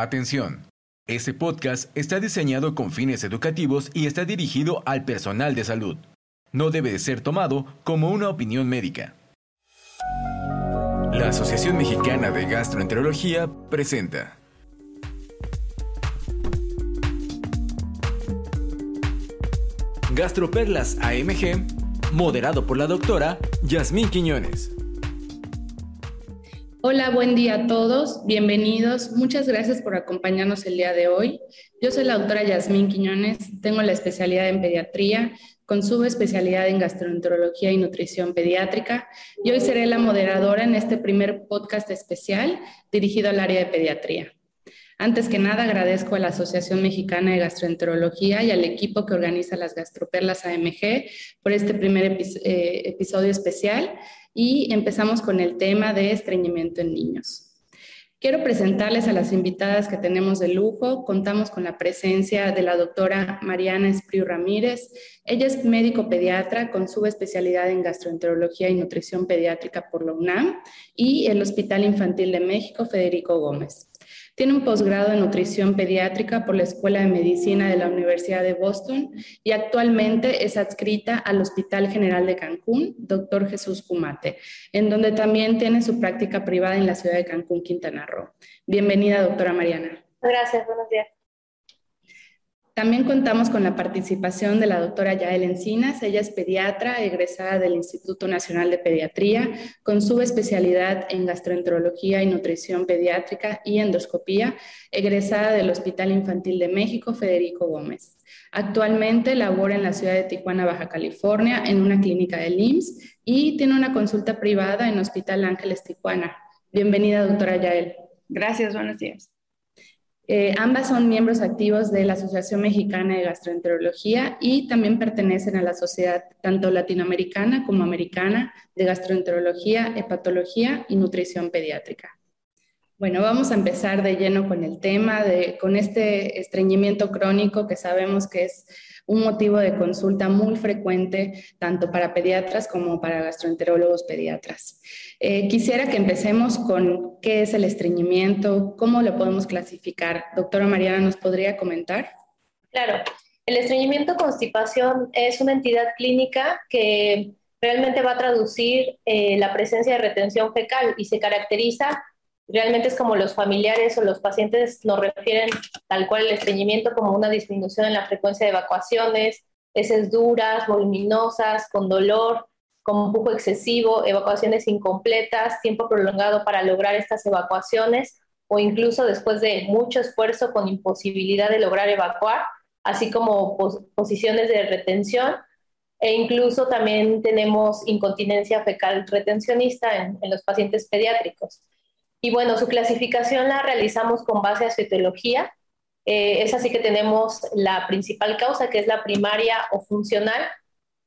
Atención. Este podcast está diseñado con fines educativos y está dirigido al personal de salud. No debe de ser tomado como una opinión médica. La Asociación Mexicana de Gastroenterología presenta. Gastroperlas AMG, moderado por la doctora Yasmín Quiñones. Hola, buen día a todos, bienvenidos. Muchas gracias por acompañarnos el día de hoy. Yo soy la doctora Yasmín Quiñones, tengo la especialidad en pediatría con subespecialidad en gastroenterología y nutrición pediátrica y hoy seré la moderadora en este primer podcast especial dirigido al área de pediatría. Antes que nada, agradezco a la Asociación Mexicana de Gastroenterología y al equipo que organiza las Gastroperlas AMG por este primer eh, episodio especial y empezamos con el tema de estreñimiento en niños. Quiero presentarles a las invitadas que tenemos de lujo. Contamos con la presencia de la doctora Mariana Espriu Ramírez. Ella es médico pediatra con subespecialidad en gastroenterología y nutrición pediátrica por la UNAM y el Hospital Infantil de México Federico Gómez. Tiene un posgrado en nutrición pediátrica por la Escuela de Medicina de la Universidad de Boston y actualmente es adscrita al Hospital General de Cancún, Dr. Jesús Cumate, en donde también tiene su práctica privada en la ciudad de Cancún, Quintana Roo. Bienvenida, doctora Mariana. Gracias, buenos días. También contamos con la participación de la doctora Yael Encinas. Ella es pediatra, egresada del Instituto Nacional de Pediatría, con subespecialidad en gastroenterología y nutrición pediátrica y endoscopía, egresada del Hospital Infantil de México, Federico Gómez. Actualmente labora en la ciudad de Tijuana, Baja California, en una clínica del IMSS y tiene una consulta privada en Hospital Ángeles Tijuana. Bienvenida, doctora Yael. Gracias, buenos días. Eh, ambas son miembros activos de la Asociación Mexicana de Gastroenterología y también pertenecen a la sociedad tanto latinoamericana como americana de gastroenterología, hepatología y nutrición pediátrica. Bueno, vamos a empezar de lleno con el tema, de, con este estreñimiento crónico que sabemos que es un motivo de consulta muy frecuente tanto para pediatras como para gastroenterólogos pediatras. Eh, quisiera que empecemos con qué es el estreñimiento, cómo lo podemos clasificar. Doctora Mariana, ¿nos podría comentar? Claro, el estreñimiento constipación es una entidad clínica que realmente va a traducir eh, la presencia de retención fecal y se caracteriza realmente es como los familiares o los pacientes nos refieren tal cual el estreñimiento como una disminución en la frecuencia de evacuaciones, heces duras, voluminosas, con dolor, con pujo excesivo, evacuaciones incompletas, tiempo prolongado para lograr estas evacuaciones o incluso después de mucho esfuerzo con imposibilidad de lograr evacuar, así como posiciones de retención e incluso también tenemos incontinencia fecal retencionista en los pacientes pediátricos. Y bueno, su clasificación la realizamos con base a su etiología. Eh, es así que tenemos la principal causa, que es la primaria o funcional,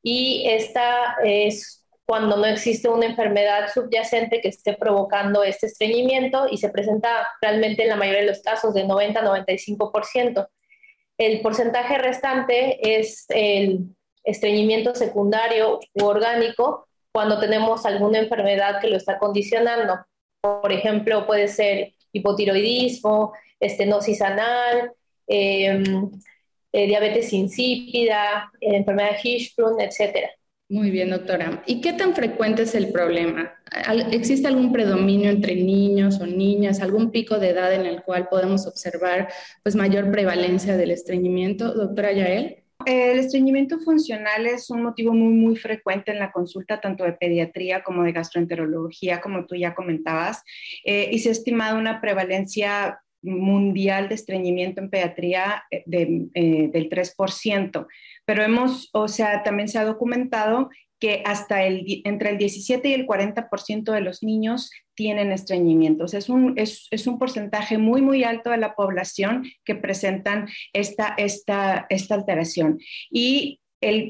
y esta es cuando no existe una enfermedad subyacente que esté provocando este estreñimiento y se presenta realmente en la mayoría de los casos de 90-95%. El porcentaje restante es el estreñimiento secundario u orgánico cuando tenemos alguna enfermedad que lo está condicionando. Por ejemplo, puede ser hipotiroidismo, estenosis anal, em, eh, diabetes insípida, enfermedad Hirschsprung, etc. Muy bien, doctora. ¿Y qué tan frecuente es el problema? ¿Existe algún predominio entre niños o niñas, algún pico de edad en el cual podemos observar pues, mayor prevalencia del estreñimiento? Doctora Yael. El estreñimiento funcional es un motivo muy, muy frecuente en la consulta tanto de pediatría como de gastroenterología, como tú ya comentabas, eh, y se ha estimado una prevalencia mundial de estreñimiento en pediatría eh, eh, del 3%. Pero hemos, o sea, también se ha documentado que hasta el, entre el 17 y el 40% de los niños tienen estreñimientos. Es un, es, es un, porcentaje muy, muy alto de la población que presentan esta, esta, esta alteración. Y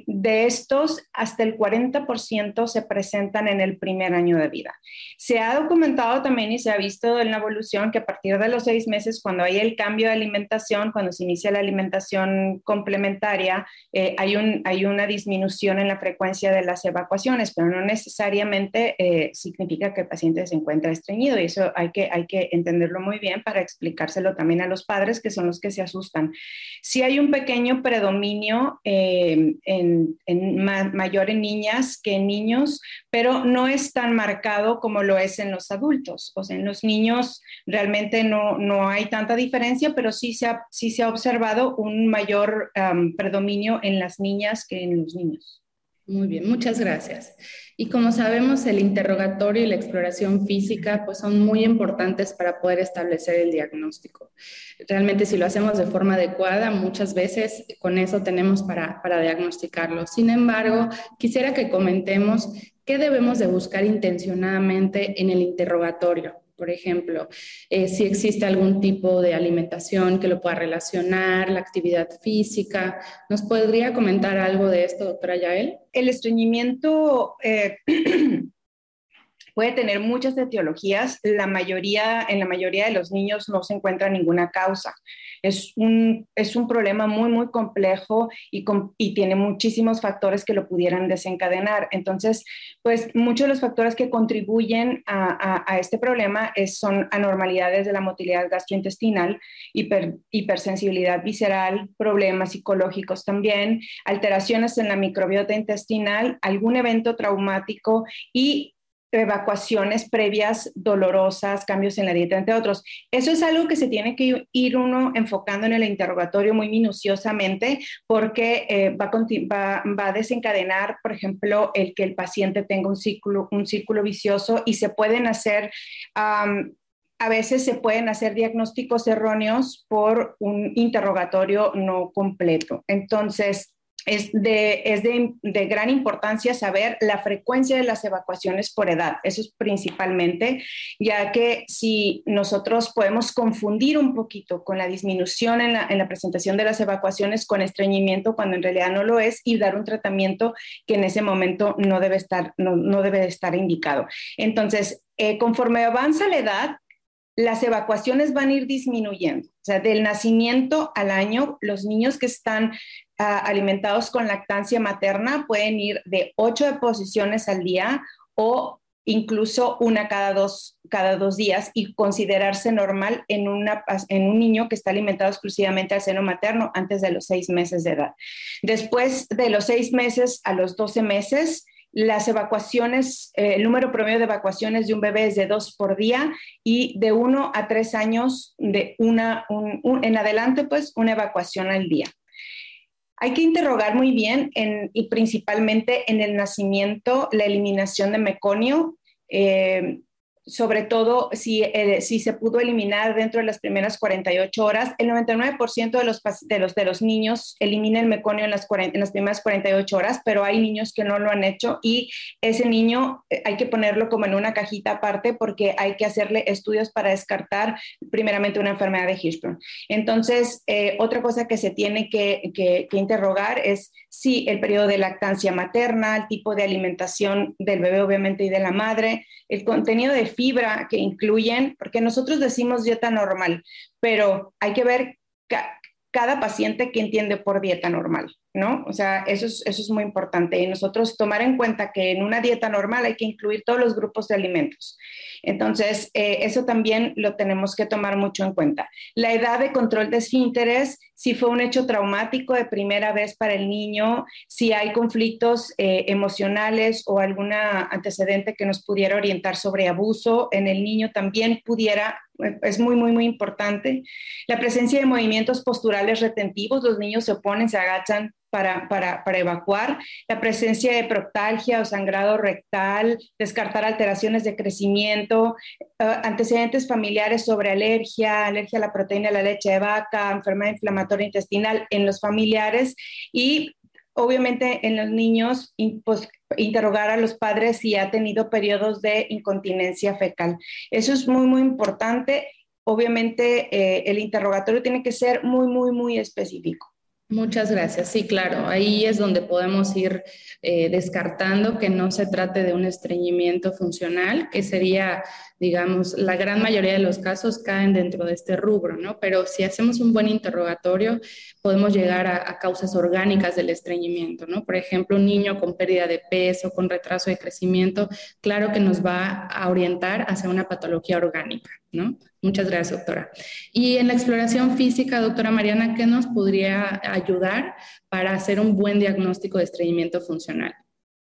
de estos, hasta el 40% se presentan en el primer año de vida. Se ha documentado también y se ha visto en la evolución que a partir de los seis meses, cuando hay el cambio de alimentación, cuando se inicia la alimentación complementaria, eh, hay, un, hay una disminución en la frecuencia de las evacuaciones, pero no necesariamente eh, significa que el paciente se encuentra estreñido y eso hay que, hay que entenderlo muy bien para explicárselo también a los padres que son los que se asustan. Si hay un pequeño predominio eh, en, mayor en niñas que en niños, pero no es tan marcado como lo es en los adultos. O sea, en los niños realmente no, no hay tanta diferencia, pero sí se ha, sí se ha observado un mayor predominio en las niñas que en los niños. Muy bien, muchas gracias. Y como sabemos, el interrogatorio y la exploración física pues, son muy importantes para poder establecer el diagnóstico. Realmente si lo hacemos de forma adecuada, muchas veces con eso tenemos para, para diagnosticarlo. Sin embargo, quisiera que comentemos qué debemos de buscar intencionadamente en el interrogatorio. Por ejemplo, eh, si existe algún tipo de alimentación que lo pueda relacionar, la actividad física. ¿Nos podría comentar algo de esto, doctora Yael? El estreñimiento eh, puede tener muchas etiologías. La mayoría, en la mayoría de los niños no se encuentra ninguna causa. Es un, es un problema muy, muy complejo y, y tiene muchísimos factores que lo pudieran desencadenar. Entonces, pues muchos de los factores que contribuyen a, a, este problema son anormalidades de la motilidad gastrointestinal, hiper, hipersensibilidad visceral, problemas psicológicos también, alteraciones en la microbiota intestinal, algún evento traumático y evacuaciones previas dolorosas, cambios en la dieta, entre otros. Eso es algo que se tiene que ir uno enfocando en el interrogatorio muy minuciosamente porque eh, va, a va, a desencadenar, por ejemplo, el que el paciente tenga un círculo, un círculo vicioso y se pueden hacer... a veces se pueden hacer diagnósticos erróneos por un interrogatorio no completo. Entonces, es, de, es de, de, gran importancia saber la frecuencia de las evacuaciones por edad. Eso es principalmente, ya que si nosotros podemos confundir un poquito con la disminución en la, en la presentación de las evacuaciones con estreñimiento cuando en realidad no lo es y dar un tratamiento que en ese momento no debe estar, no, no debe estar indicado. Entonces, eh, conforme avanza la edad, las evacuaciones van a ir disminuyendo. O sea, del nacimiento al año, los niños que están ah, alimentados con lactancia materna pueden ir de ocho deposiciones al día o incluso una cada dos, cada dos días y considerarse normal en, una, en un niño que está alimentado exclusivamente al seno materno antes de los seis meses de edad. Después de los seis meses a los doce meses, las evacuaciones, eh, el número promedio de evacuaciones de un bebé es de dos por día y de uno a tres años de una, en adelante, pues una evacuación al día. Hay que interrogar muy bien y principalmente en el nacimiento la eliminación de meconio. Eh, sobre todo si, eh, si se pudo eliminar dentro de las primeras 48 horas. El 99% de los, de, los, de los niños elimina el meconio en las, en las primeras 48 horas, pero hay niños que no lo han hecho y ese niño eh, hay que ponerlo como en una cajita aparte porque hay que hacerle estudios para descartar primeramente una enfermedad de Hirschsprung. Entonces, eh, otra cosa que se tiene que, que, que interrogar es si el periodo de lactancia materna, el tipo de alimentación del bebé obviamente y de la madre, el contenido de fibra que incluyen, porque nosotros decimos dieta normal, pero hay que ver cada paciente que entiende por dieta normal, ¿no? O sea, eso es, eso es muy importante. Y nosotros tomar en cuenta que en una dieta normal hay que incluir todos los grupos de alimentos. Entonces, eh, eso también lo tenemos que tomar mucho en cuenta. La edad de control de esfínteres, si fue un hecho traumático de primera vez para el niño, si hay conflictos eh, emocionales o alguna antecedente que nos pudiera orientar sobre abuso en el niño, también pudiera es muy, muy, muy importante. La presencia de movimientos posturales retentivos, los niños se oponen, se agachan para, para, para, evacuar, la presencia de proctalgia o sangrado rectal, descartar alteraciones de crecimiento, eh, antecedentes familiares sobre alergia, alergia a la proteína de la leche de vaca, enfermedad inflamatoria intestinal en los familiares y obviamente en los niños pues, interrogar a los padres si ha tenido periodos de incontinencia fecal. Eso es muy, muy importante. Obviamente eh, el interrogatorio tiene que ser muy, muy, muy específico. Muchas gracias. Sí, claro, ahí es donde podemos ir eh, descartando que no se trate de un estreñimiento funcional, que sería, digamos, la gran mayoría de los casos caen dentro de este rubro, ¿no? Pero si hacemos un buen interrogatorio, podemos llegar a, a causas orgánicas del estreñimiento, ¿no? Por ejemplo, un niño con pérdida de peso, con retraso de crecimiento, claro que nos va a orientar hacia una patología orgánica, ¿no? Muchas gracias, doctora. Y en la exploración física, doctora Mariana, ¿qué nos podría ayudar para hacer un buen diagnóstico de estreñimiento funcional?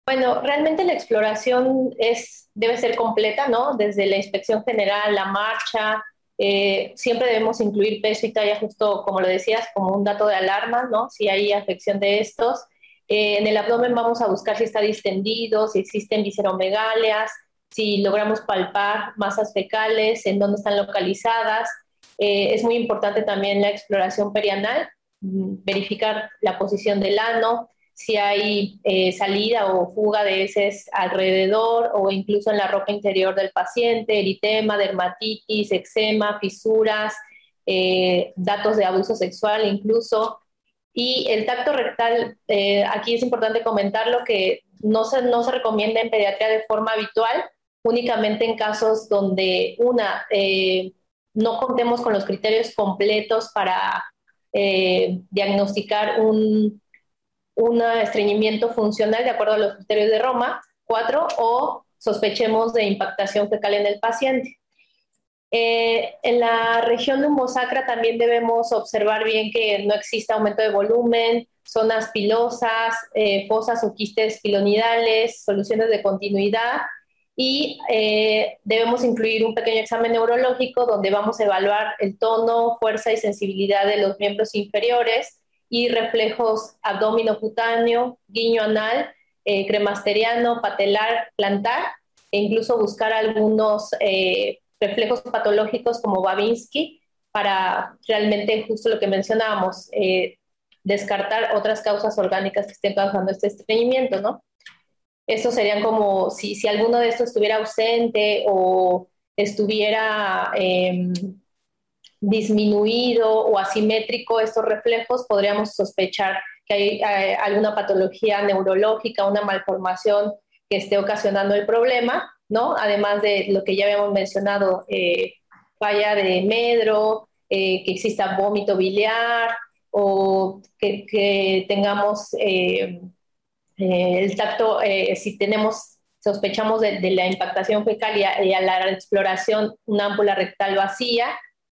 Bueno, realmente la exploración es, debe ser completa, ¿no? Desde la inspección general, la marcha, eh, siempre debemos incluir peso y talla, justo como lo decías, como un dato de alarma, ¿no? Si hay afección de estos. Eh, en el abdomen vamos a buscar si está distendido, si existen visceromegalias, si logramos palpar masas fecales, en dónde están localizadas. Eh, es muy importante también la exploración perianal, mm, verificar la posición del ano, si hay eh, salida o fuga de heces alrededor o incluso en la ropa interior del paciente, eritema, dermatitis, eczema, fisuras, eh, datos de abuso sexual incluso. Y el tacto rectal, aquí es importante comentarlo que no se, no se recomienda en pediatría de forma habitual, únicamente en casos donde una, eh, no contemos con los criterios completos para eh, diagnosticar un, un estreñimiento funcional de acuerdo a los criterios de Roma, cuatro, o sospechemos de impactación fecal en el paciente. Eh, en la región lumbosacra también debemos observar bien que no exista aumento de volumen, zonas pilosas, fosas o quistes pilonidales, soluciones de continuidad y eh, debemos incluir un pequeño examen neurológico donde vamos a evaluar el tono, fuerza y sensibilidad de los miembros inferiores y reflejos abdomino-cutáneo, guiño anal, eh, cremasteriano, patelar, plantar e incluso buscar algunos eh, reflejos patológicos como Babinski para realmente justo lo que mencionábamos, descartar otras causas orgánicas que estén causando este estreñimiento, ¿no? Estos serían como si, si alguno de estos estuviera ausente o estuviera em, disminuido o asimétrico estos reflejos, podríamos sospechar que hay alguna patología neurológica, una malformación que esté ocasionando el problema, ¿no? Además de lo que ya habíamos mencionado, eh, falla de medro, eh, que exista vómito biliar o que, tengamos eh, el tacto, eh, si tenemos, sospechamos de, la impactación fecal y a, la exploración una ámpula rectal vacía,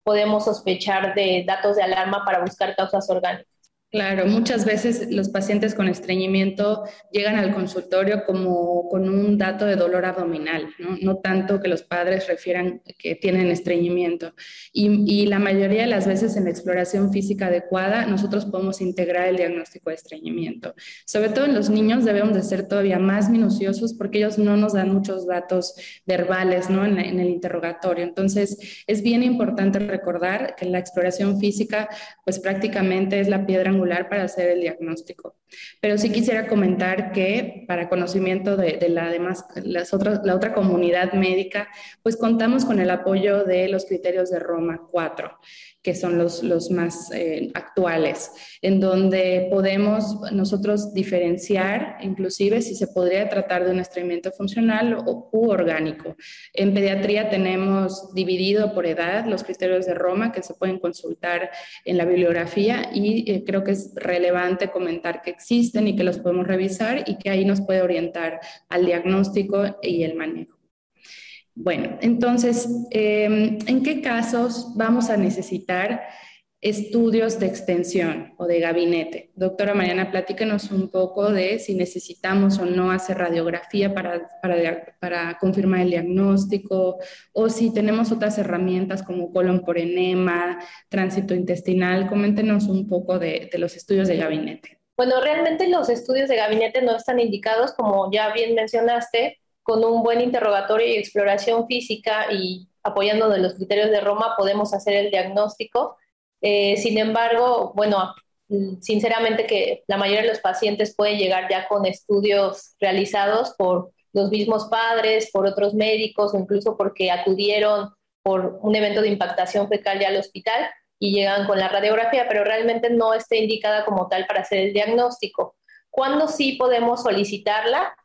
podemos sospechar de datos de alarma para buscar causas orgánicas. Claro, muchas veces los pacientes con estreñimiento llegan al consultorio como con un dato de dolor abdominal, no, tanto que los padres refieran que tienen estreñimiento. Y, la mayoría de las veces en la exploración física adecuada nosotros podemos integrar el diagnóstico de estreñimiento. Sobre todo en los niños debemos de ser todavía más minuciosos porque ellos no nos dan muchos datos verbales ¿no? en, en el interrogatorio. Entonces es bien importante recordar que la exploración física pues prácticamente es la piedra angular para hacer el diagnóstico. Pero sí quisiera comentar que para conocimiento de, la, demás, las otras, la otra comunidad médica, pues contamos con el apoyo de los criterios de Roma 4 que son los, los más eh, actuales, en donde podemos nosotros diferenciar inclusive si se podría tratar de un estreñimiento funcional o, u orgánico. En pediatría tenemos dividido por edad los criterios de Roma que se pueden consultar en la bibliografía y eh, creo que es relevante comentar que existen y que los podemos revisar y que ahí nos puede orientar al diagnóstico y el manejo. Bueno, entonces, em, ¿en qué casos vamos a necesitar estudios de extensión o de gabinete? Doctora Mariana, platíquenos un poco de si necesitamos o no hacer radiografía para, para, confirmar el diagnóstico o si tenemos otras herramientas como colon por enema, tránsito intestinal. Coméntenos un poco de, de los estudios de gabinete. Bueno, realmente los estudios de gabinete no están indicados, como ya bien mencionaste, con un buen interrogatorio y exploración física y apoyando de los criterios de Roma podemos hacer el diagnóstico. Eh, sin embargo, bueno, sinceramente que la mayoría de los pacientes pueden llegar ya con estudios realizados por los mismos padres, por otros médicos o incluso porque acudieron por un evento de impactación fecal ya al hospital y llegan con la radiografía, pero realmente no está indicada como tal para hacer el diagnóstico. ¿Cuándo sí podemos solicitarla?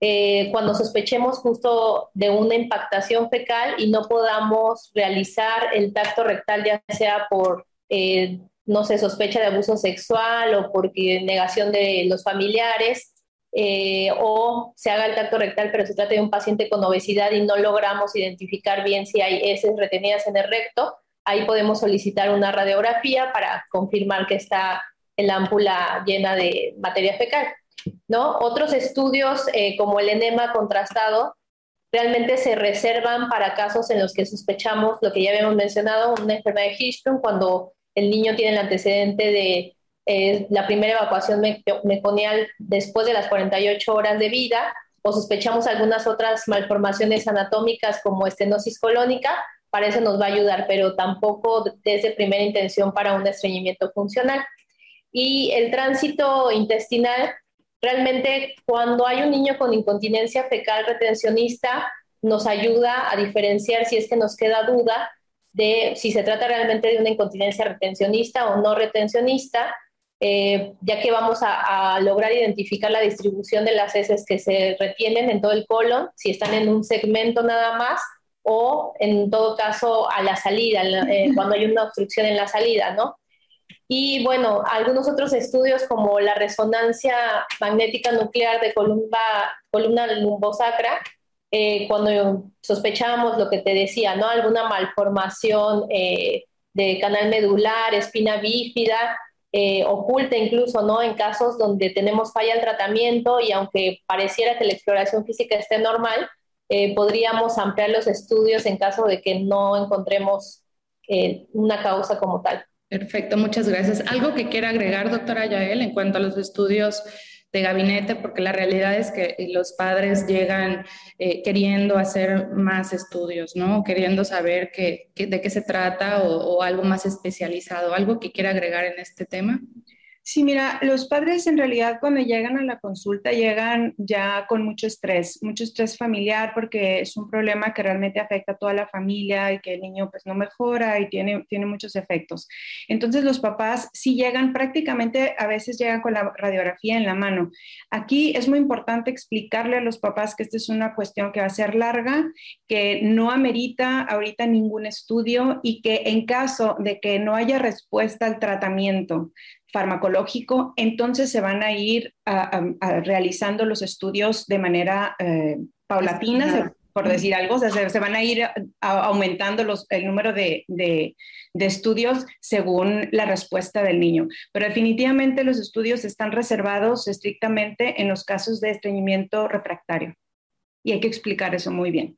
Eh, cuando sospechemos justo de una impactación fecal y no podamos realizar el tacto rectal, ya sea por, eh, no sé, sospecha de abuso sexual o porque negación de los familiares, eh, o se haga el tacto rectal, pero se trata de un paciente con obesidad y no logramos identificar bien si hay heces retenidas en el recto, ahí podemos solicitar una radiografía para confirmar que está el ámpula llena de materia fecal. ¿No? Otros estudios eh, como el enema contrastado realmente se reservan para casos en los que sospechamos lo que ya habíamos mencionado, una enfermedad de Hirschsprung, cuando el niño tiene el antecedente de eh, la primera evacuación meconial después de las 48 horas de vida, o sospechamos algunas otras malformaciones anatómicas como estenosis colónica, para eso nos va a ayudar, pero tampoco desde primera intención para un estreñimiento funcional. Y el tránsito intestinal Realmente cuando hay un niño con incontinencia fecal retencionista, nos ayuda a diferenciar si es que nos queda duda de si se trata realmente de una incontinencia retencionista o no retencionista, eh, ya que vamos a, lograr identificar la distribución de las heces que se retienen en todo el colon, si están en un segmento nada más o en todo caso a la salida, eh, cuando hay una obstrucción en la salida, ¿no? Y bueno, algunos otros estudios como la resonancia magnética nuclear de columna, columna lumbosacra, eh, cuando sospechamos lo que te decía, ¿no? Alguna malformación eh, de canal medular, espina bífida, eh, oculta incluso, ¿no? En casos donde tenemos falla en tratamiento y aunque pareciera que la exploración física esté normal, podríamos ampliar los estudios en caso de que no encontremos una causa como tal. Perfecto, muchas gracias. ¿Algo que quiera agregar, doctora Yael, en cuanto a los estudios de gabinete? Porque la realidad es que los padres llegan eh, queriendo hacer más estudios, ¿no? Queriendo saber de qué se trata o, o algo más especializado. ¿Algo que quiera agregar en este tema? Sí, mira, los padres en realidad cuando llegan a la consulta llegan ya con mucho estrés, mucho estrés familiar porque es un problema que realmente afecta a toda la familia y que el niño pues no mejora y tiene, tiene muchos efectos. Entonces los papás sí llegan prácticamente, a veces llegan con la radiografía en la mano. Aquí es muy importante explicarle a los papás que esta es una cuestión que va a ser larga, que no amerita ahorita ningún estudio y que en caso de que no haya respuesta al tratamiento, farmacológico, entonces se van a ir realizando los estudios de manera eh, paulatina, por decir algo, o sea, se, van a ir aumentando los, el número de, de, estudios según la respuesta del niño. Pero definitivamente los estudios están reservados estrictamente en los casos de estreñimiento refractario. Y hay que explicar eso muy bien.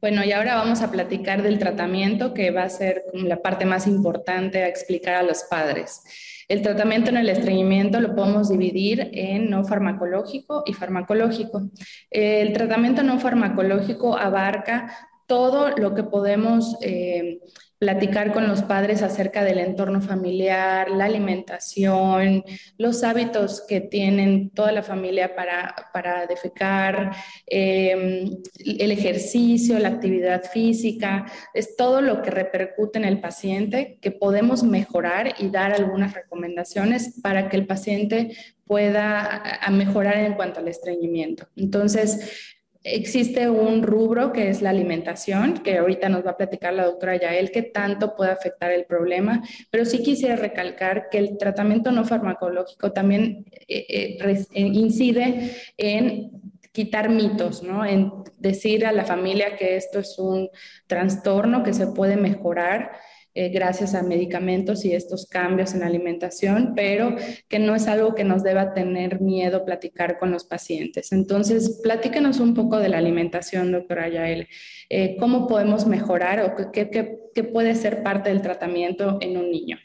Bueno, y ahora vamos a platicar del tratamiento, que va a ser la parte más importante a explicar a los padres. El tratamiento en el estreñimiento lo podemos dividir en no farmacológico y farmacológico. El tratamiento no farmacológico abarca todo lo que podemos eh, platicar con los padres acerca del entorno familiar, la alimentación, los hábitos que tienen toda la familia para, para defecar, em, el ejercicio, la actividad física, es todo lo que repercute en el paciente que podemos mejorar y dar algunas recomendaciones para que el paciente pueda mejorar en cuanto al estreñimiento. Entonces, Existe un rubro que es la alimentación, que ahorita nos va a platicar la doctora Yael, que tanto puede afectar el problema, pero sí quisiera recalcar que el tratamiento no farmacológico también eh, eh, eh, incide en quitar mitos, ¿no? En decir a la familia que esto es un trastorno que se puede mejorar eh, gracias a medicamentos y estos cambios en la alimentación, pero que no es algo que nos deba tener miedo platicar con los pacientes. Entonces, platícanos un poco de la alimentación, doctora Yael. Eh, ¿Cómo podemos mejorar o qué, qué, qué puede ser parte del tratamiento en un niño?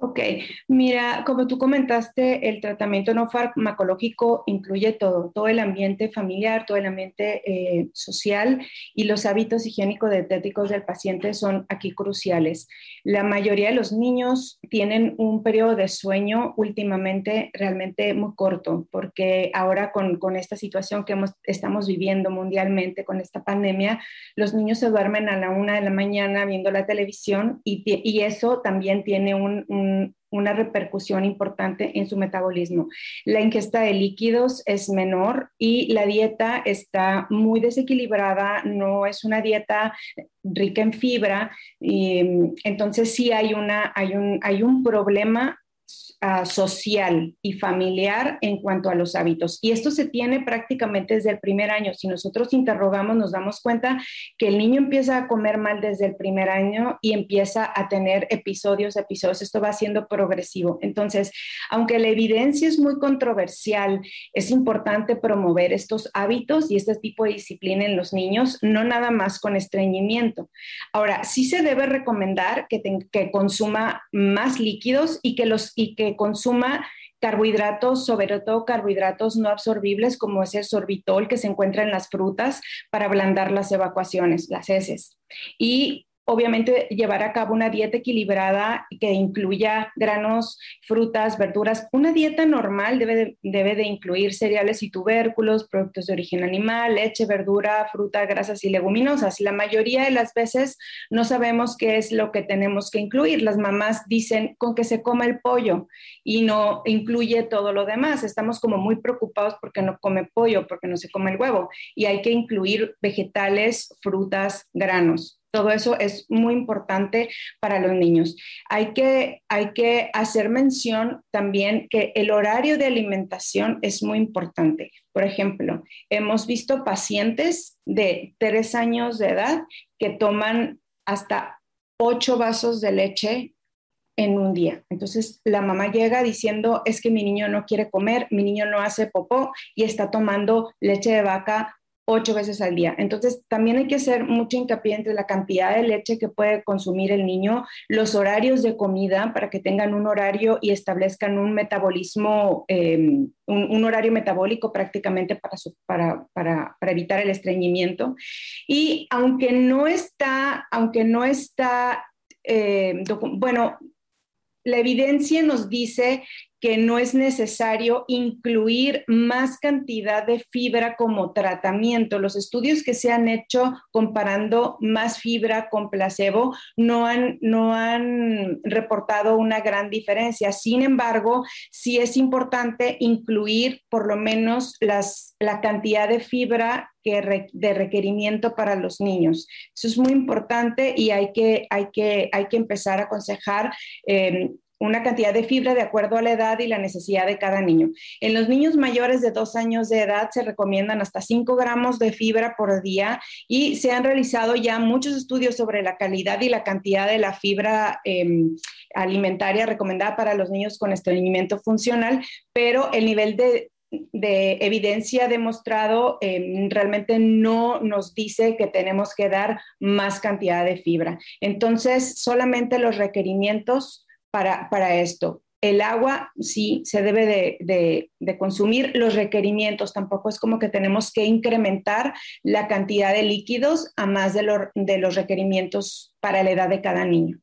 Ok, mira, como tú comentaste, el tratamiento no farmacológico incluye todo, todo el ambiente familiar, todo el ambiente eh, social y los hábitos higiénicos dietéticos del paciente son aquí cruciales. La mayoría de los niños tienen un periodo de sueño últimamente realmente muy corto, porque ahora con, con esta situación que estamos viviendo mundialmente, con esta pandemia, los niños se duermen a la una de la mañana viendo la televisión y, y eso también tiene un una repercusión importante en su metabolismo. La ingesta de líquidos es menor y la dieta está muy desequilibrada, no es una dieta rica en fibra, y, entonces sí hay, una, hay, un, hay un problema Ah, social y familiar en cuanto a los hábitos. Y esto se tiene prácticamente desde el primer año. Si nosotros interrogamos, nos damos cuenta que el niño empieza a comer mal desde el primer año y empieza a tener episodios, episodios. Esto va siendo progresivo. Entonces, aunque la evidencia es muy controversial, es importante promover estos hábitos y este tipo de disciplina en los niños, no nada más con estreñimiento. Ahora, sí se debe recomendar que, que consuma más líquidos y que los y que consuma carbohidratos, sobre todo carbohidratos no absorbibles como es el sorbitol que se encuentra en las frutas para ablandar las evacuaciones, las heces. Y obviamente llevar a cabo una dieta equilibrada que incluya granos, frutas, verduras. Una dieta normal debe de, debe de incluir cereales y tubérculos, productos de origen animal, leche, verdura, fruta, grasas y leguminosas. La mayoría de las veces no sabemos qué es lo que tenemos que incluir. Las mamás dicen con que se coma el pollo y no incluye todo lo demás. Estamos como muy preocupados porque no come pollo, porque no se come el huevo y hay que incluir vegetales, frutas, granos. Todo eso es muy importante para los niños. Hay que, hay que hacer mención también que el horario de alimentación es muy importante. Por ejemplo, hemos visto pacientes de tres años de edad que toman hasta ocho vasos de leche en un día. Entonces la mamá llega diciendo, es que mi niño no quiere comer, mi niño no hace popó y está tomando leche de vaca ocho veces al día. Entonces, también hay que hacer mucho hincapié entre la cantidad de leche que puede consumir el niño, los horarios de comida para que tengan un horario y establezcan un metabolismo, em, un, horario metabólico prácticamente para, para, evitar el estreñimiento. Y aunque no está, aunque no está, em, bueno, la evidencia nos dice que no es necesario incluir más cantidad de fibra como tratamiento. Los estudios que se han hecho comparando más fibra con placebo no han, no han reportado una gran diferencia. Sin embargo, sí es importante incluir por lo menos las, la cantidad de fibra que de requerimiento para los niños. Eso es muy importante y hay que, hay que, hay que empezar a aconsejar. Eh, una cantidad de fibra de acuerdo a la edad y la necesidad de cada niño. En los niños mayores de dos años de edad se recomiendan hasta 5 gramos de fibra por día y se han realizado ya muchos estudios sobre la calidad y la cantidad de la fibra em, alimentaria recomendada para los niños con estreñimiento funcional, pero el nivel de, evidencia demostrado em, realmente no nos dice que tenemos que dar más cantidad de fibra. Entonces, solamente los requerimientos para, esto. El agua sí se debe de, consumir, los requerimientos tampoco es como que tenemos que incrementar la cantidad de líquidos a más de, de los requerimientos para la edad de cada niño.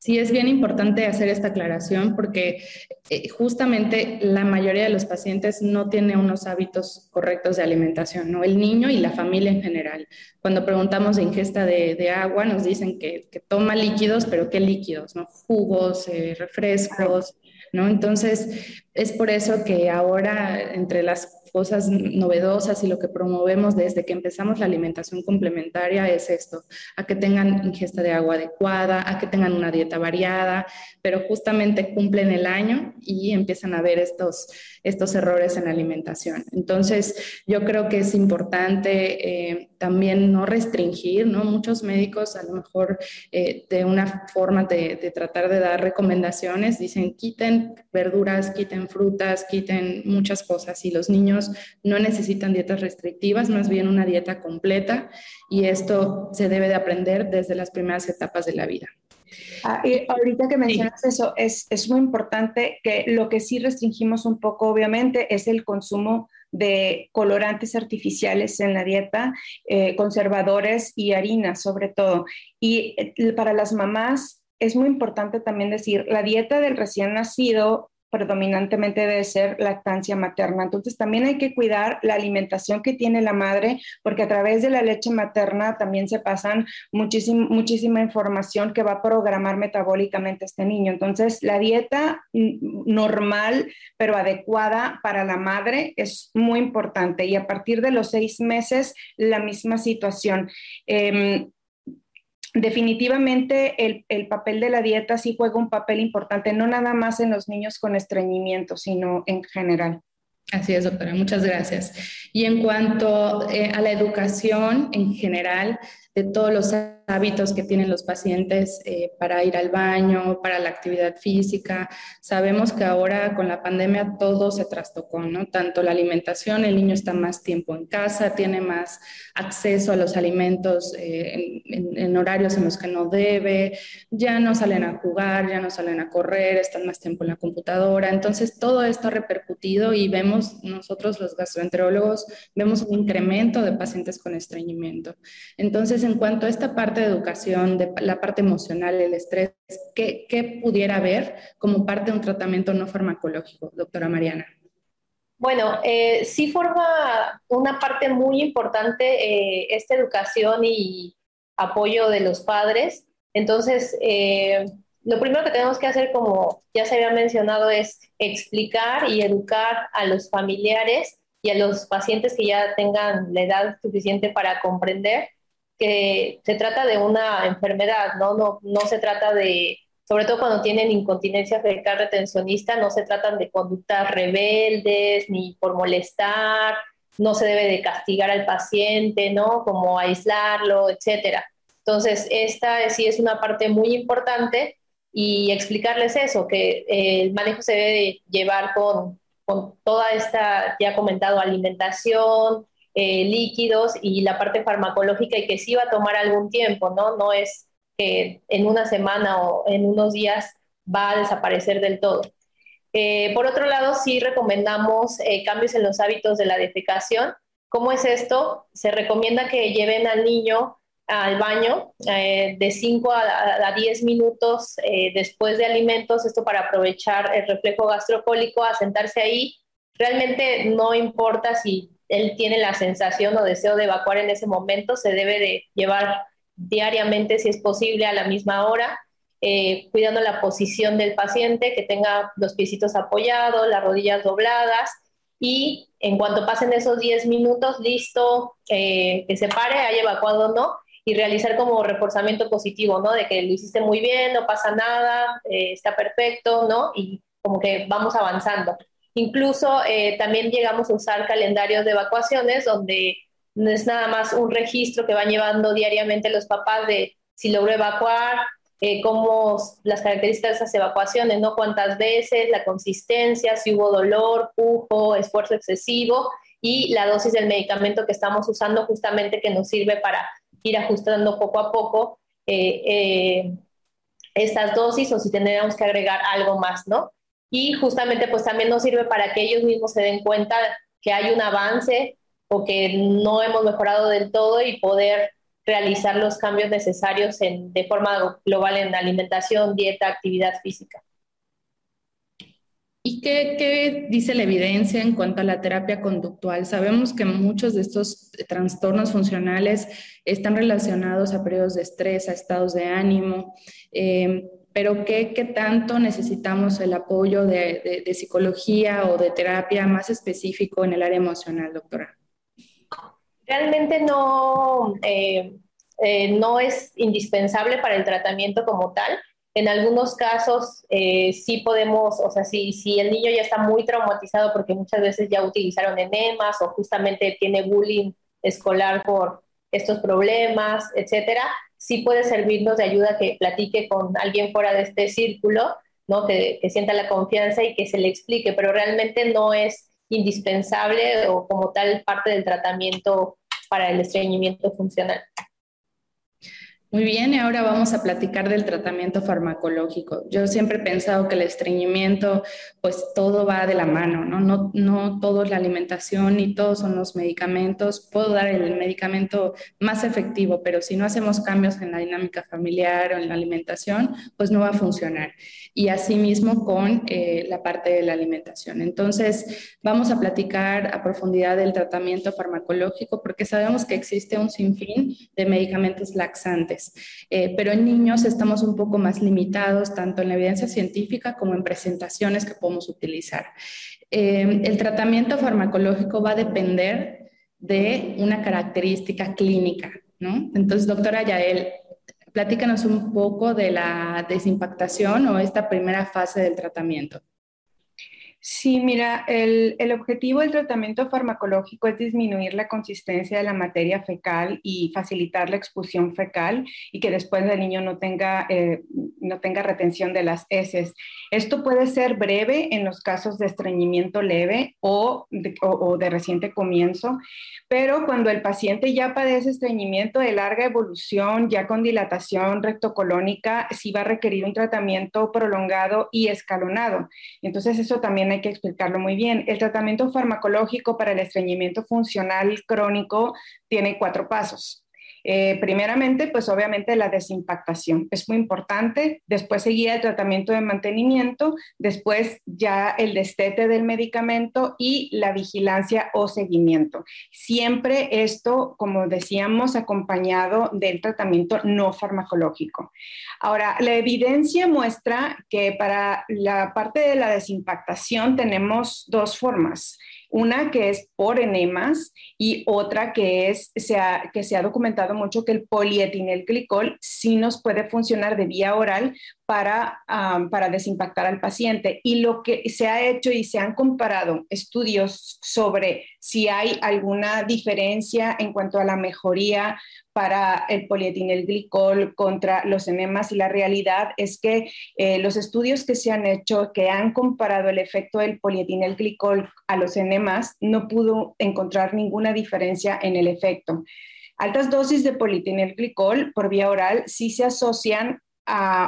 Sí, es bien importante hacer esta aclaración porque eh, justamente la mayoría de los pacientes no tiene unos hábitos correctos de alimentación, ¿no? El niño y la familia en general. Cuando preguntamos de ingesta de, agua, nos dicen que, toma líquidos, pero ¿qué líquidos? ¿no? Jugos, eh, refrescos, ¿no? Entonces, es por eso que ahora entre las cosas novedosas y lo que promovemos desde que empezamos la alimentación complementaria es esto, a que tengan ingesta de agua adecuada, a que tengan una dieta variada, pero justamente cumplen el año y empiezan a ver estos, estos errores en la alimentación. Entonces, yo creo que es importante eh, también no restringir, ¿no? Muchos médicos a lo mejor eh, de una forma de, de tratar de dar recomendaciones dicen quiten verduras, quiten frutas, quiten muchas cosas y los niños no necesitan dietas restrictivas, más bien una dieta completa y esto se debe de aprender desde las primeras etapas de la vida. Ah, y ahorita que mencionas eso, es, es, muy importante que lo que sí restringimos un poco, obviamente, es el consumo de colorantes artificiales en la dieta, eh, conservadores y harinas sobre todo. Y eh, para las mamás es muy importante también decir, la dieta del recién nacido predominantemente debe ser lactancia materna. Entonces también hay que cuidar la alimentación que tiene la madre, porque a través de la leche materna también se pasan muchísima información que va a programar metabólicamente este niño. Entonces la dieta normal, pero adecuada para la madre es muy importante. Y a partir de los seis meses, la misma situación. Em, definitivamente el, papel de la dieta sí juega un papel importante, no nada más en los niños con estreñimiento, sino en general. Así es, doctora, muchas gracias. Y en cuanto eh, a la educación en general, de todos los hábitos que tienen los pacientes eh, para ir al baño, para la actividad física. Sabemos que ahora con la pandemia todo se trastocó, ¿no? Tanto la alimentación, el niño está más tiempo en casa, tiene más acceso a los alimentos eh, en, horarios en los que no debe, ya no salen a jugar, ya no salen a correr, están más tiempo en la computadora. Entonces todo esto ha repercutido y vemos nosotros los gastroenterólogos, vemos un incremento de pacientes con estreñimiento. Entonces, en cuanto a esta parte de educación, la parte emocional, el estrés, ¿qué, pudiera haber como parte de un tratamiento no farmacológico, doctora Mariana? Bueno, eh, sí forma una parte muy importante eh, esta educación y apoyo de los padres. Entonces, eh, lo primero que tenemos que hacer, como ya se había mencionado, es explicar y educar a los familiares y a los pacientes que ya tengan la edad suficiente para comprender que se trata de una enfermedad, ¿no? No, no se trata de, sobre todo cuando tienen incontinencia fecal retencionista, no se tratan de conductas rebeldes ni por molestar, no se debe de castigar al paciente, ¿no? Como aislarlo, etcétera. Entonces, esta sí es una parte muy importante y explicarles eso, que el manejo se debe llevar con, con toda esta, ya comentado, alimentación, eh, líquidos y la parte farmacológica y que sí va a tomar algún tiempo, ¿no? No es que en una semana o en unos días va a desaparecer del todo. Eh, por otro lado, sí recomendamos eh, cambios en los hábitos de la defecación. ¿Cómo es esto? Se recomienda que lleven al niño al baño de 5 a, a, 10 minutos después de alimentos, esto para aprovechar el reflejo gastrocólico, a sentarse ahí. Realmente no importa si él tiene la sensación o deseo de evacuar en ese momento, se debe de llevar diariamente, si es posible, a la misma hora, eh, cuidando la posición del paciente, que tenga los piecitos apoyados, las rodillas dobladas y en cuanto pasen esos 10 minutos, listo, eh, que se pare, haya evacuado o no, y realizar como reforzamiento positivo, ¿no? De que lo hiciste muy bien, no pasa nada, eh, está perfecto, ¿no? Y como que vamos avanzando. Incluso eh, también llegamos a usar calendarios de evacuaciones donde no es nada más un registro que van llevando diariamente los papás de si logró evacuar, eh, cómo las características de esas evacuaciones, ¿no? Cuántas veces, la consistencia, si hubo dolor, pujo, esfuerzo excesivo y la dosis del medicamento que estamos usando justamente que nos sirve para ir ajustando poco a poco eh, estas dosis o si tendríamos que agregar algo más, ¿no? Y justamente pues también nos sirve para que ellos mismos se den cuenta que hay un avance o que no hemos mejorado del todo y poder realizar los cambios necesarios en, de forma global en alimentación, dieta, actividad física. ¿Y qué, qué, dice la evidencia en cuanto a la terapia conductual? Sabemos que muchos de estos trastornos funcionales están relacionados a periodos de estrés, a estados de ánimo. Eh, pero ¿qué, ¿qué, tanto necesitamos el apoyo de, de, psicología o de terapia más específico en el área emocional, doctora? Realmente no, eh, eh, no es indispensable para el tratamiento como tal. En algunos casos eh, sí podemos, o sea, si, si el niño ya está muy traumatizado porque muchas veces ya utilizaron enemas o justamente tiene bullying escolar por estos problemas, etcétera, sí puede servirnos de ayuda que platique con alguien fuera de este círculo, ¿no? Que, que, sienta la confianza y que se le explique, pero realmente no es indispensable o como tal parte del tratamiento para el estreñimiento funcional. Muy bien, y ahora vamos a platicar del tratamiento farmacológico. Yo siempre he pensado que el estreñimiento, pues todo va de la mano, ¿no? No, no todo la alimentación ni todos son los medicamentos. Puedo dar el medicamento más efectivo, pero si no hacemos cambios en la dinámica familiar o en la alimentación, pues no va a funcionar. Y asimismo con eh, la parte de la alimentación. Entonces, vamos a platicar a profundidad del tratamiento farmacológico porque sabemos que existe un sinfín de medicamentos laxantes eh, pero en niños estamos un poco más limitados tanto en la evidencia científica como en presentaciones que podemos utilizar. Eh, el tratamiento farmacológico va a depender de una característica clínica, ¿no? Entonces, doctora Yael, platícanos un poco de la desimpactación o esta primera fase del tratamiento. Sí, mira, el, objetivo del tratamiento farmacológico es disminuir la consistencia de la materia fecal y facilitar la expulsión fecal y que después el niño no tenga, eh, no tenga retención de las heces. Esto puede ser breve en los casos de estreñimiento leve o de, reciente comienzo, pero cuando el paciente ya padece estreñimiento de larga evolución, ya con dilatación rectocolónica, sí va a requerir un tratamiento prolongado y escalonado. Entonces, eso también hay que explicarlo muy bien. El tratamiento farmacológico para el estreñimiento funcional crónico tiene cuatro pasos. Eh, primeramente, pues obviamente la desimpactación es muy importante, después seguía el tratamiento de mantenimiento, después ya el destete del medicamento y la vigilancia o seguimiento. Siempre esto, como decíamos, acompañado del tratamiento no farmacológico. Ahora, la evidencia muestra que para la parte de la desimpactación tenemos dos formas. Una que es por enemas y otra que es se ha, que se ha documentado mucho que el polietilenglicol sí nos puede funcionar de vía oral para, para desimpactar al paciente. Y lo que se ha hecho y se han comparado estudios sobre si hay alguna diferencia en cuanto a la mejoría para el polietilenglicol contra los enemas y la realidad es que eh, los estudios que se han hecho que han comparado el efecto del polietilenglicol a los enemas no pudo encontrar ninguna diferencia en el efecto. Altas dosis de polietilenglicol por vía oral sí se asocian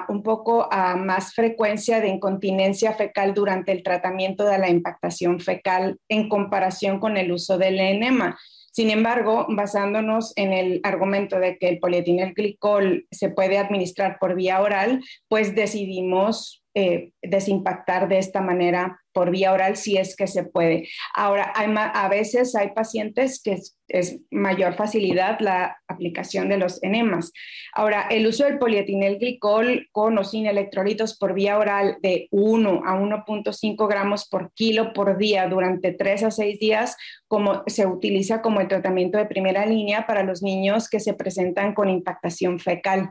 un poco a más frecuencia de incontinencia fecal durante el tratamiento de la impactación fecal en comparación con el uso del enema. Sin embargo, basándonos en el argumento de que el polietilenglicol se puede administrar por vía oral, pues decidimos eh, desimpactar de esta manera por vía oral si es que se puede. Ahora, a veces hay pacientes que es, mayor facilidad la aplicación de los enemas. Ahora, el uso del polietilenglicol con o sin electrolitos por vía oral de 1 a 1.5 gramos por kilo por día durante 3 a 6 días, como se utiliza como el tratamiento de primera línea para los niños que se presentan con impactación fecal.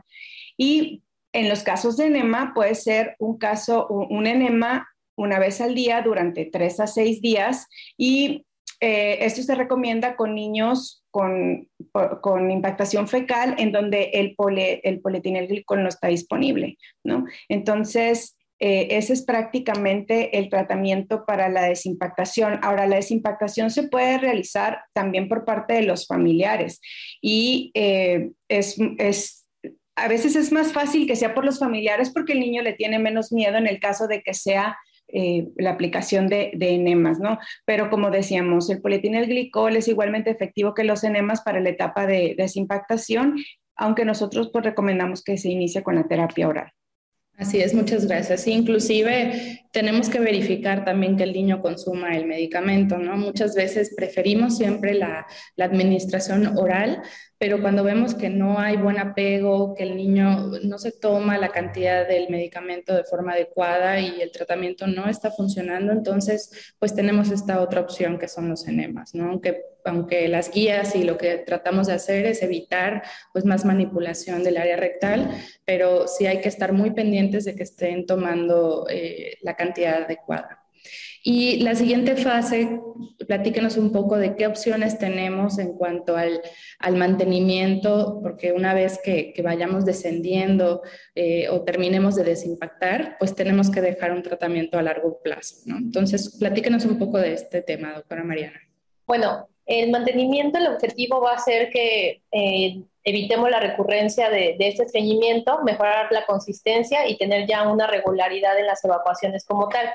Y en los casos de enema puede ser un caso, un enema una vez al día durante tres a seis días y eh, esto se recomienda con niños con, con impactación fecal en donde el, pole, el no está disponible, ¿no? Entonces, eh, ese es prácticamente el tratamiento para la desimpactación. Ahora, la desimpactación se puede realizar también por parte de los familiares y eh, es, es a veces es más fácil que sea por los familiares porque el niño le tiene menos miedo en el caso de que sea eh, la aplicación de, enemas, ¿no? Pero como decíamos, el glicol es igualmente efectivo que los enemas para la etapa de desimpactación, aunque nosotros pues recomendamos que se inicie con la terapia oral. Así es, muchas gracias. Inclusive tenemos que verificar también que el niño consuma el medicamento, ¿no? Muchas veces preferimos siempre la administración oral pero cuando vemos que no hay buen apego, que el niño no se toma la cantidad del medicamento de forma adecuada y el tratamiento no está funcionando, entonces pues tenemos esta otra opción que son los enemas, ¿no? Aunque, aunque las guías y lo que tratamos de hacer es evitar pues más manipulación del área rectal, pero sí hay que estar muy pendientes de que estén tomando eh, la cantidad adecuada. Y la siguiente fase, platíquenos un poco de qué opciones tenemos en cuanto al, al mantenimiento, porque una vez que, que vayamos descendiendo eh, o terminemos de desimpactar, pues tenemos que dejar un tratamiento a largo plazo. ¿no? Entonces, platíquenos un poco de este tema, doctora Mariana. Bueno, El mantenimiento, el objetivo va a ser que eh, evitemos la recurrencia de, este estreñimiento, mejorar la consistencia y tener ya una regularidad en las evacuaciones como tal.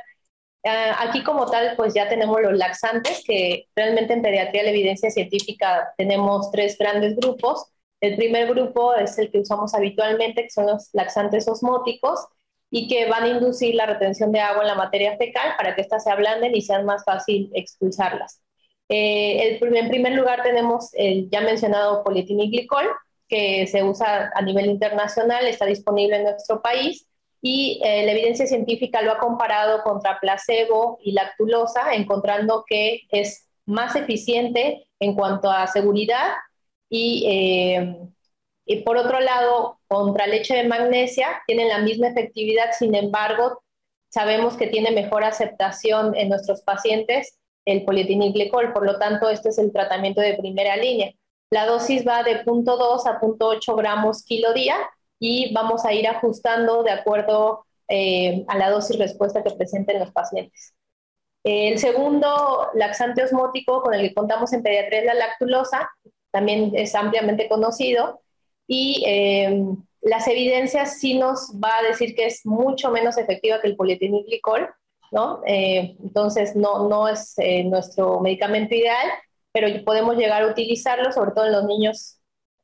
Ah, aquí como tal, pues ya tenemos los laxantes, que realmente en pediatría la evidencia científica tenemos tres grandes grupos. El primer grupo es el que usamos habitualmente, que son los laxantes osmóticos y que van a inducir la retención de agua en la materia fecal para que éstas se ablanden y sean más fácil expulsarlas. Eh, en primer lugar tenemos el ya mencionado polietilenglicol, que se usa a nivel internacional, está disponible en nuestro país y eh, la evidencia científica lo ha comparado contra placebo y lactulosa, encontrando que es más eficiente en cuanto a seguridad y, eh, por otro lado, contra leche de magnesia tienen la misma efectividad, sin embargo, sabemos que tiene mejor aceptación en nuestros pacientes el polietilenglicol, por lo tanto, este es el tratamiento de primera línea. La dosis va de 0.2 a 0.8 gramos kilo día y vamos a ir ajustando de acuerdo eh, a la dosis respuesta que presenten los pacientes. El segundo laxante osmótico con el que contamos en pediatría es la lactulosa, también es ampliamente conocido y eh, las evidencias sí nos va a decir que es mucho menos efectiva que el polietilenglicol, ¿no? Eh, entonces, no, no es nuestro medicamento ideal, pero podemos llegar a utilizarlo, sobre todo en los niños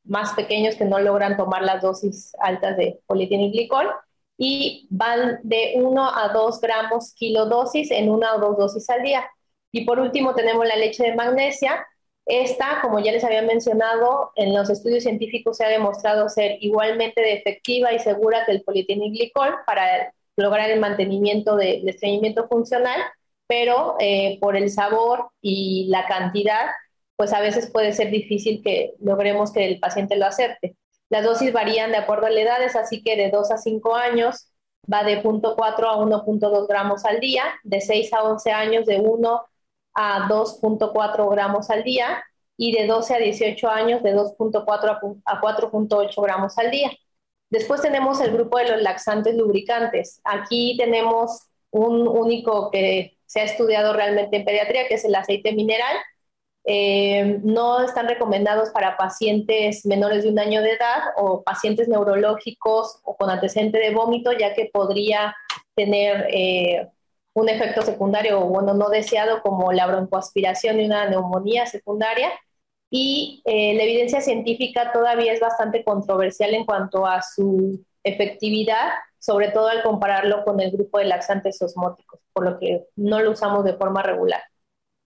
más pequeños que no logran tomar las dosis altas de polietilenglicol y van de 1 a 2 gramos kilodosis en una o dos dosis al día. Y por último tenemos la leche de magnesia. Esta, como ya les había mencionado, en los estudios científicos se ha demostrado ser igualmente de efectiva y segura que el polietilenglicol para lograr el mantenimiento del estreñimiento funcional, pero eh, por el sabor y la cantidad, pues a veces puede ser difícil que logremos que el paciente lo acepte. Las dosis varían de acuerdo a la edad, es así que de 2 a 5 años va de 0.4 a 1.2 gramos al día, de 6 a 11 años de 1 a 2.4 gramos al día y de 12 a 18 años de 2.4 a 4.8 gramos al día. Después tenemos el grupo de los laxantes lubricantes. Aquí tenemos un único que se ha estudiado realmente en pediatría, que es el aceite mineral. Eh, no están recomendados para pacientes menores de un año de edad o pacientes neurológicos o con antecedente de vómito, ya que podría tener eh, un efecto secundario o bueno, no deseado como la broncoaspiración y una neumonía secundaria y eh, la evidencia científica todavía es bastante controversial en cuanto a su efectividad, sobre todo al compararlo con el grupo de laxantes osmóticos, por lo que no lo usamos de forma regular.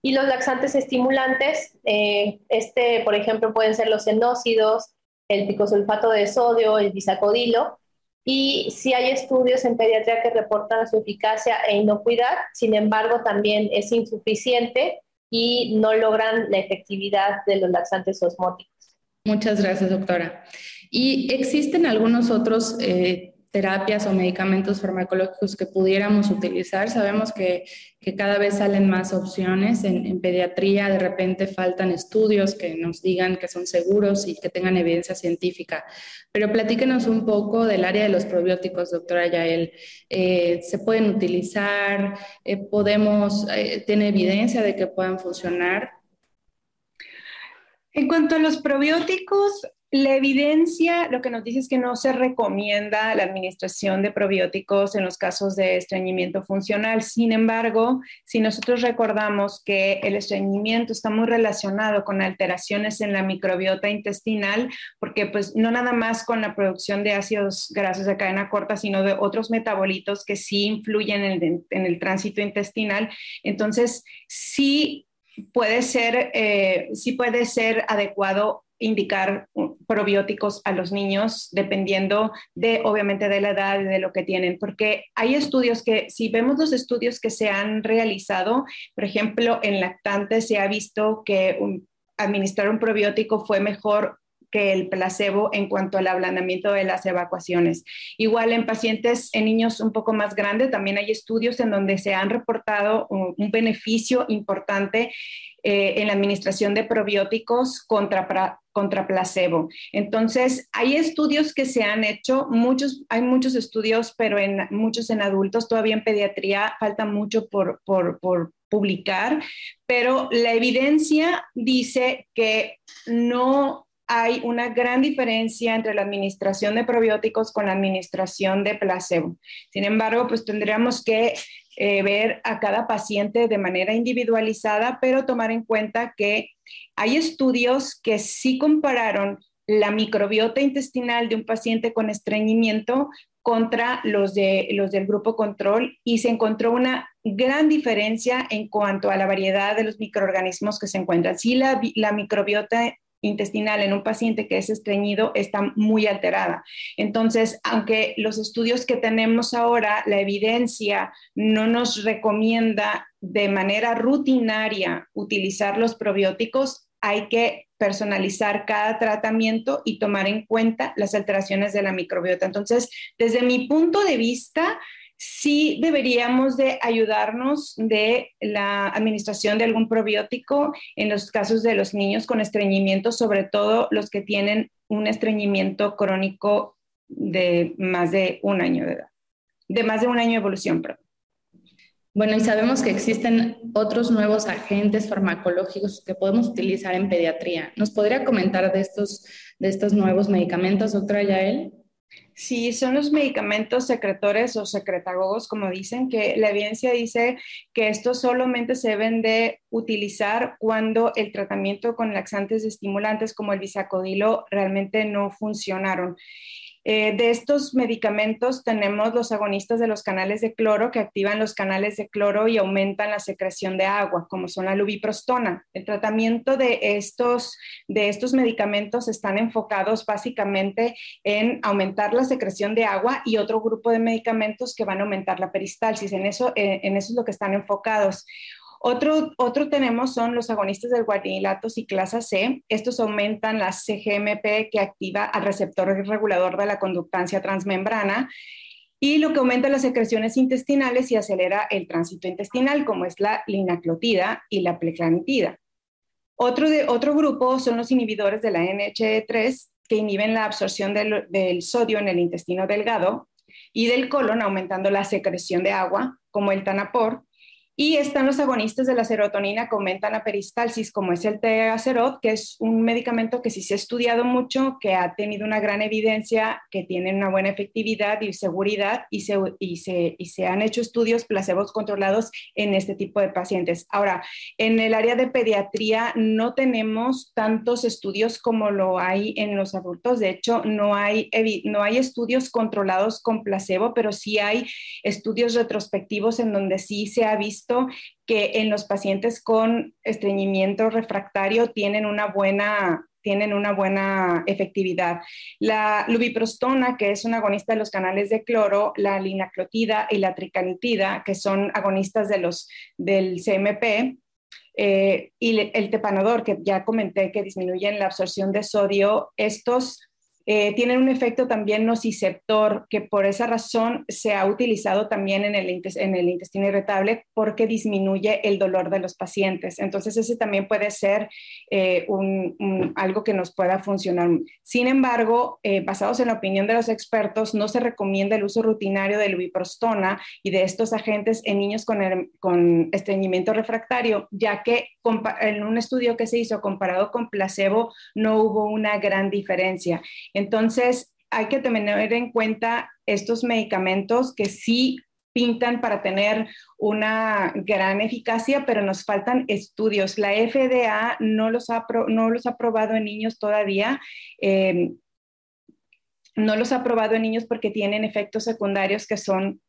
Y los laxantes estimulantes, eh, este, por ejemplo, pueden ser los enócidos, el picosulfato de sodio, el bisacodilo, y sí hay estudios en pediatría que reportan su eficacia e inocuidad, sin embargo, también es insuficiente y no logran la efectividad de los laxantes osmóticos. Muchas gracias, doctora. ¿Y existen algunos otros eh, terapias o medicamentos farmacológicos que pudiéramos utilizar. Sabemos que, cada vez salen más opciones. En, pediatría de repente faltan estudios que nos digan que son seguros y que tengan evidencia científica. Pero platíquenos un poco del área de los probióticos, doctora Yael. Eh, ¿Se pueden utilizar? Eh, ¿Podemos, eh, tiene evidencia de que puedan funcionar? En cuanto a los probióticos, la evidencia lo que nos dice es que no se recomienda la administración de probióticos en los casos de estreñimiento funcional. Sin embargo, si nosotros recordamos que el estreñimiento está muy relacionado con alteraciones en la microbiota intestinal, porque pues no nada más con la producción de ácidos grasos de cadena corta, sino de otros metabolitos que sí influyen en el, tránsito intestinal, entonces sí puede ser, eh, sí puede ser adecuado indicar probióticos a los niños dependiendo de, obviamente, de la edad y de lo que tienen, porque hay estudios que, si vemos los estudios que se han realizado, por ejemplo, en lactantes se ha visto que administrar un probiótico fue mejor que el placebo en cuanto al ablandamiento de las evacuaciones. Igual en pacientes, en niños un poco más grandes, también hay estudios en donde se han reportado un, beneficio importante eh, en la administración de probióticos contra, contra placebo. Entonces, hay estudios que se han hecho, muchos, hay muchos estudios, pero en muchos en adultos, todavía en pediatría falta mucho por, por, publicar, pero la evidencia dice que no hay una gran diferencia entre la administración de probióticos con la administración de placebo. Sin embargo, pues tendríamos que eh, ver a cada paciente de manera individualizada, pero tomar en cuenta que hay estudios que sí compararon la microbiota intestinal de un paciente con estreñimiento contra los, de, los del grupo control y se encontró una gran diferencia en cuanto a la variedad de los microorganismos que se encuentran. Sí, la, la microbiota intestinal en un paciente que es estreñido está muy alterada. Entonces, aunque los estudios que tenemos ahora, la evidencia no nos recomienda de manera rutinaria utilizar los probióticos, hay que personalizar cada tratamiento y tomar en cuenta las alteraciones de la microbiota. Entonces, desde mi punto de vista, sí deberíamos de ayudarnos de la administración de algún probiótico en los casos de los niños con estreñimiento, sobre todo los que tienen un estreñimiento crónico de más de un año de edad, de más de un año de evolución, perdón. Bueno, y sabemos que existen otros nuevos agentes farmacológicos que podemos utilizar en pediatría. ¿Nos podría comentar de estos, de estos nuevos medicamentos, doctora Yael? Sí, son los medicamentos secretores o secretagogos, como dicen, que la evidencia dice que estos solamente se deben de utilizar cuando el tratamiento con laxantes estimulantes como el bisacodilo realmente no funcionaron. Eh, de estos medicamentos tenemos los agonistas de los canales de cloro que activan los canales de cloro y aumentan la secreción de agua, como son la lubiprostona. El tratamiento de estos, de estos medicamentos están enfocados básicamente en aumentar la secreción de agua y otro grupo de medicamentos que van a aumentar la peristalsis. En eso, eh, en eso es lo que están enfocados. Otro, otro tenemos son los agonistas del guanililato ciclasa C. Estos aumentan la CGMP que activa al receptor regulador de la conductancia transmembrana y lo que aumenta las secreciones intestinales y acelera el tránsito intestinal, como es la linaclotida y la pleclanitida. Otro, de, otro grupo son los inhibidores de la NHE3 que inhiben la absorción del sodio en el intestino delgado y del colon, aumentando la secreción de agua, como el tanapor, y están los agonistas de la serotonina aumentan la peristalsis, como es el Teacerot, que es un medicamento que sí se ha estudiado mucho, que ha tenido una gran evidencia, que tiene una buena efectividad y seguridad, y se, y se, y se han hecho estudios placebos controlados en este tipo de pacientes. Ahora, en el área de pediatría no tenemos tantos estudios como lo hay en los adultos. De hecho, no hay, no hay estudios controlados con placebo, pero sí hay estudios retrospectivos en donde sí se ha visto que en los pacientes con estreñimiento refractario tienen una buena tienen una buena efectividad. La lubiprostona, que es un agonista de los canales de cloro, la linaclotida y la tricanitida, que son agonistas de los, del CMP, eh, y el tepanodor, que ya comenté que disminuyen la absorción de sodio, estos eh, tienen un efecto también nociceptor, que por esa razón se ha utilizado también en el, en el intestino irritable porque disminuye el dolor de los pacientes. Entonces, ese también puede ser eh, un, algo que nos pueda funcionar. Sin embargo, eh, basados en la opinión de los expertos, no se recomienda el uso rutinario del viprostona y de estos agentes en niños con, con estreñimiento refractario, ya que en un estudio que se hizo comparado con placebo no hubo una gran diferencia. Entonces, hay que tener en cuenta estos medicamentos que sí pintan para tener una gran eficacia, pero nos faltan estudios. La FDA no los ha, no los ha probado en niños todavía. Eh, no los ha probado en niños porque tienen efectos secundarios que son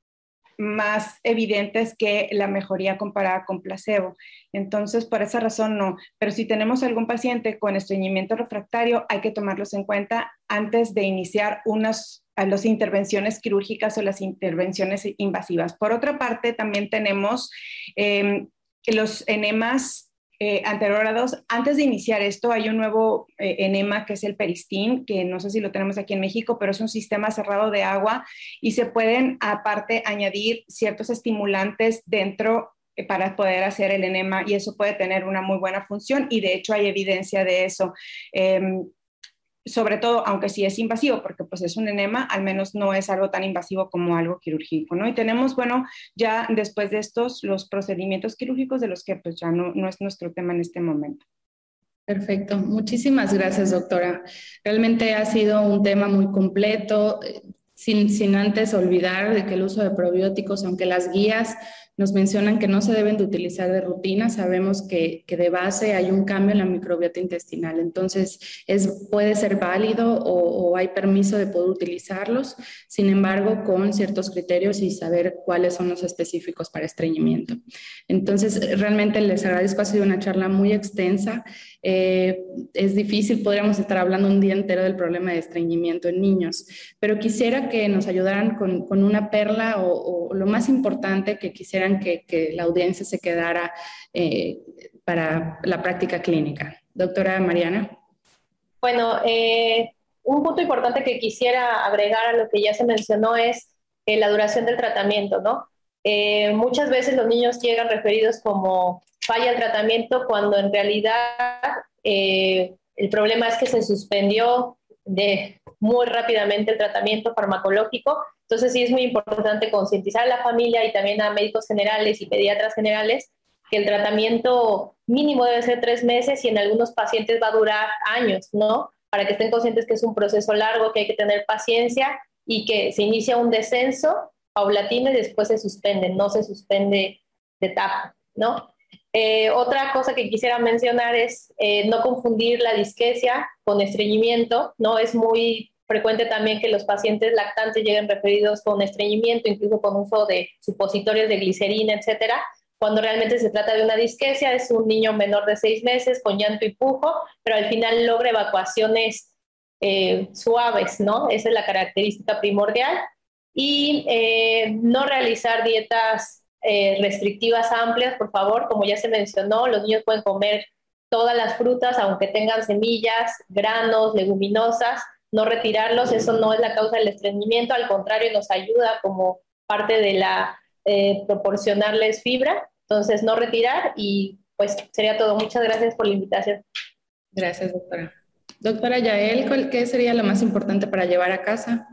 más evidentes que la mejoría comparada con placebo. Entonces, por esa razón no. Pero si tenemos algún paciente con estreñimiento refractario, hay que tomarlos en cuenta antes de iniciar unas las intervenciones quirúrgicas o las intervenciones invasivas. Por otra parte, también tenemos em, los enemas eh, anterogrados. Antes de iniciar esto, hay un nuevo eh, enema que es el peristín, que no sé si lo tenemos aquí en México, pero es un sistema cerrado de agua y se pueden aparte añadir ciertos estimulantes dentro eh, para poder hacer el enema y eso puede tener una muy buena función y de hecho hay evidencia de eso. Sobre todo, aunque sí es invasivo, porque pues es un enema, al menos no es algo tan invasivo como algo quirúrgico, ¿no? Y tenemos, bueno, ya después de estos, los procedimientos quirúrgicos de los que pues ya no, no es nuestro tema en este momento. Perfecto. Muchísimas gracias, doctora. Realmente ha sido un tema muy completo, eh, sin, sin antes olvidar de que el uso de probióticos, aunque las guías nos mencionan que no se deben de utilizar de rutina. Sabemos que, que de base hay un cambio en la microbiota intestinal. Entonces, es, puede ser válido o, hay permiso de poder utilizarlos. Sin embargo, con ciertos criterios y saber cuáles son los específicos para estreñimiento. Entonces, realmente les agradezco. Ha sido una charla muy extensa. Eh, es difícil, podríamos estar hablando un día entero del problema de estreñimiento en niños, pero quisiera que nos ayudaran con, con una perla o, o lo más importante que quisieran que, la audiencia se quedara eh, para la práctica clínica. Doctora Mariana. Bueno, eh, un punto importante que quisiera agregar a lo que ya se mencionó es eh, la duración del tratamiento, ¿no? muchas veces los niños llegan referidos como falla el tratamiento cuando en realidad el problema es que se suspendió de muy rápidamente el tratamiento farmacológico entonces sí es muy importante concientizar a la familia y también a médicos generales y pediatras generales que el tratamiento mínimo debe ser tres meses y en algunos pacientes va a durar años, ¿no? Para que estén conscientes que es un proceso largo, que hay que tener paciencia y que se inicia un descenso paulatino y después se suspende, no se suspende de tajo, ¿no? Eh, otra cosa que quisiera mencionar es eh, no confundir la disquesia con estreñimiento, ¿no? Es muy frecuente también que los pacientes lactantes lleguen referidos con estreñimiento, incluso con uso de supositorios de glicerina, etcétera, cuando realmente se trata de una disquesia, es un niño menor de seis meses con llanto y pujo, pero al final logra evacuaciones eh, suaves, ¿no? Esa es la característica primordial. Y eh, no realizar dietas eh, restrictivas amplias, por favor, como ya se mencionó, los niños pueden comer todas las frutas, aunque tengan semillas, granos, leguminosas, no retirarlos, eso no es la causa del estreñimiento, al contrario, nos ayuda como parte de la eh, proporcionarles fibra, entonces no retirar y pues sería todo. Muchas gracias por la invitación. Gracias, doctora. Doctora Yael, ¿qué sería lo más importante para llevar a casa?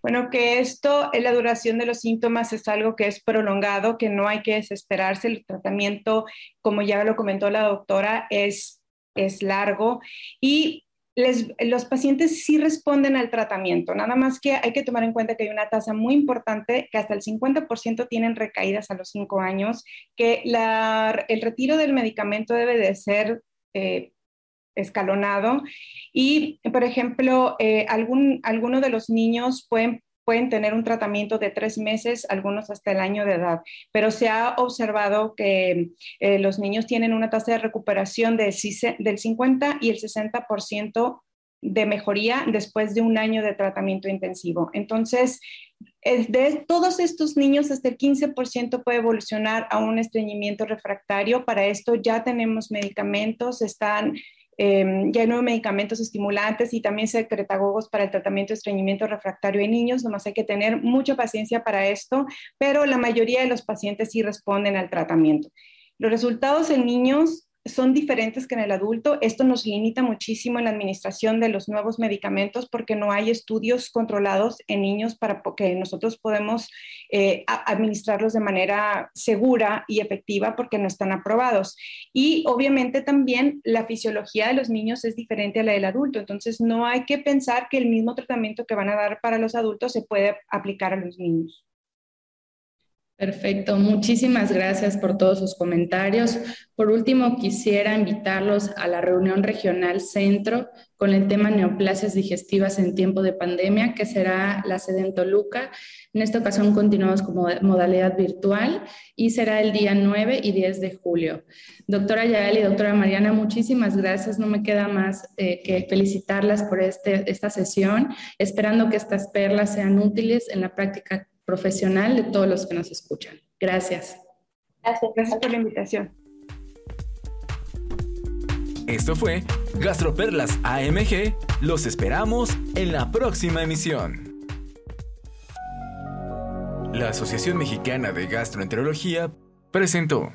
Bueno, que esto, la duración de los síntomas es algo que es prolongado, que no hay que desesperarse. El tratamiento, como ya lo comentó la doctora, es, es largo y los pacientes sí responden al tratamiento, nada más que hay que tomar en cuenta que hay una tasa muy importante, que hasta el 50% tienen recaídas a los 5 años, que el retiro del medicamento debe de ser eh, escalonado. Y, por ejemplo, eh, alguno de los niños pueden pueden tener un tratamiento de tres meses, algunos hasta el año de edad, pero se ha observado que eh, los niños tienen una tasa de recuperación de, del 50 y el 60% de mejoría después de un año de tratamiento intensivo. Entonces, de todos estos niños, hasta el 15% puede evolucionar a un estreñimiento refractario. Para esto ya tenemos medicamentos, están eh, ya hay nuevos medicamentos estimulantes y también secretagogos para el tratamiento de estreñimiento refractario en niños, nomás hay que tener mucha paciencia para esto, pero la mayoría de los pacientes sí responden al tratamiento. Los resultados en niños son diferentes que en el adulto. Esto nos limita muchísimo en la administración de los nuevos medicamentos porque no hay estudios controlados en niños para que nosotros podemos eh, administrarlos de manera segura y efectiva porque no están aprobados. Y obviamente también la fisiología de los niños es diferente a la del adulto. Entonces no hay que pensar que el mismo tratamiento que van a dar para los adultos se puede aplicar a los niños. Perfecto, muchísimas gracias por todos sus comentarios. Por último, quisiera invitarlos a la reunión regional Centro con el tema neoplasias digestivas en tiempo de pandemia, que será la sede en Toluca. En esta ocasión continuamos como modalidad virtual y será el día 9 y 10 de julio. Doctora Yael y doctora Mariana, muchísimas gracias. No me queda más eh, que felicitarlas por este, esta sesión, esperando que estas perlas sean útiles en la práctica profesional de todos los que nos escuchan. Gracias. Gracias, gracias por la invitación. Esto fue Gastroperlas AMG. Los esperamos en la próxima emisión. La Asociación Mexicana de Gastroenterología presentó.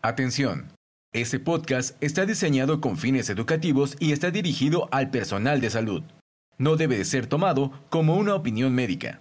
Atención. Este podcast está diseñado con fines educativos y está dirigido al personal de salud. No debe de ser tomado como una opinión médica.